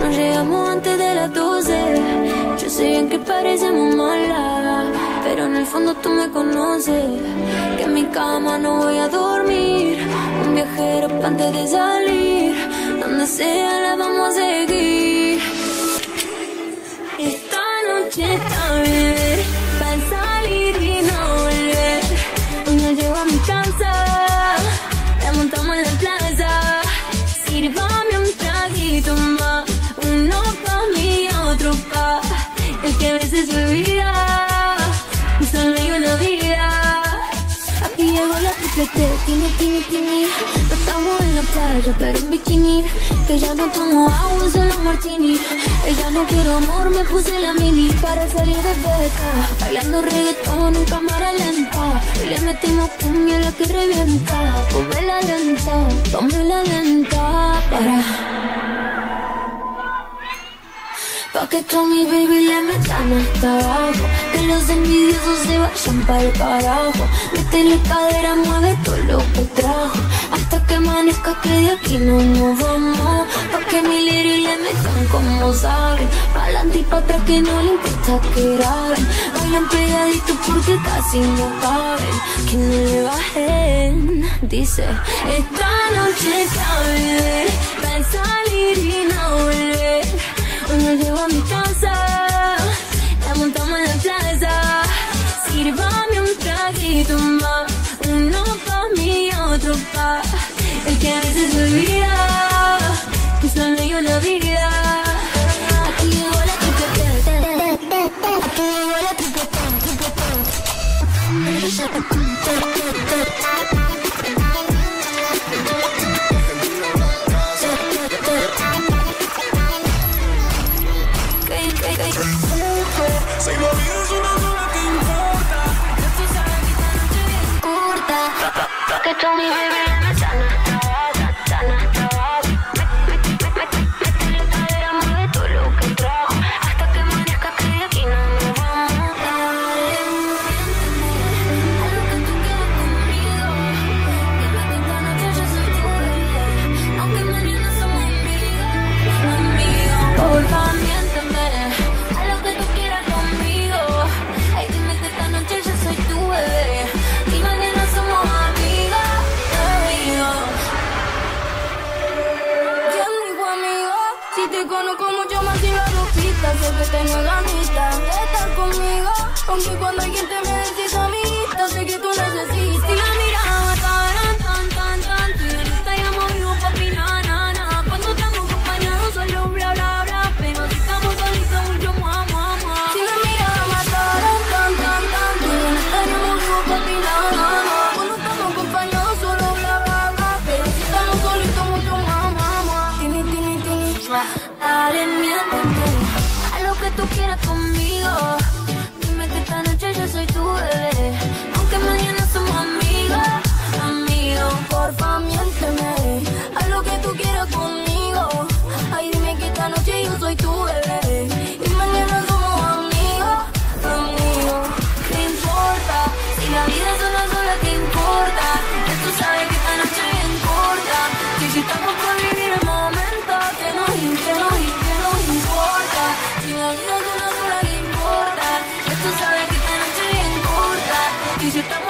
Nos llegamos antes de las 12. Yo sé bien que parecemos malas, pero en el fondo tú me conoces. Que en mi cama no voy a dormir. Un viajero antes de salir. Donde sea la vamos a seguir. Esta noche está el que a veces me olvida. Solo hay una vida. Aquí llegó la triplete, tini, tini, tini. No estamos en la playa, pero en bikini. Que ya no tomo agua, solo martini. Ella no quiero amor, me puse la mini para salir de beca. Bailando reggaetón en cámara lenta. Y le metimos cumbia la que revienta. Ponme la lenta, ponme la lenta. Para. Que tú mi baby le metan hasta abajo Que los envidiosos se vayan para el carajo Métele cadera, mueve todo lo que trajo. Hasta que amanezca que de aquí no nos vamos. Pa' que mi liri le metan como saben. Pa'lante y pa' atrás que no le importa que graben. Bailan pegaditos porque casi no caben. Que no le bajen Dice, esta noche cabe Va a salir y no volver cuando llego a mi casa, la montamos en la plaza. Sírvame un traguito más, uno pa' mí y otro pa' el que a veces olvida, que solo hay una vida. Aquí llegó la triple aquí llegó la corta. Que tú tengo ganita de estar conmigo Aunque cuando alguien te me decís amiguita Sé que tú necesitas Si la mirada tan, tan, tan, tan. Tú ya vivos, papi, na, na, na. Cuando estamos acompañados solo bla, bla, bla. Pero si estamos solitos mucho más, más, más Si la mirada mataron tan, tan, tan Tú ya vivos papi, na, na, na. Cuando estamos acompañados solo bla, bla, bla. Pero si estamos solitos mucho más, más Tini, tini, tini Dale, tú quieras conmigo. Dime que esta noche yo soy tu bebé. Corta. Que si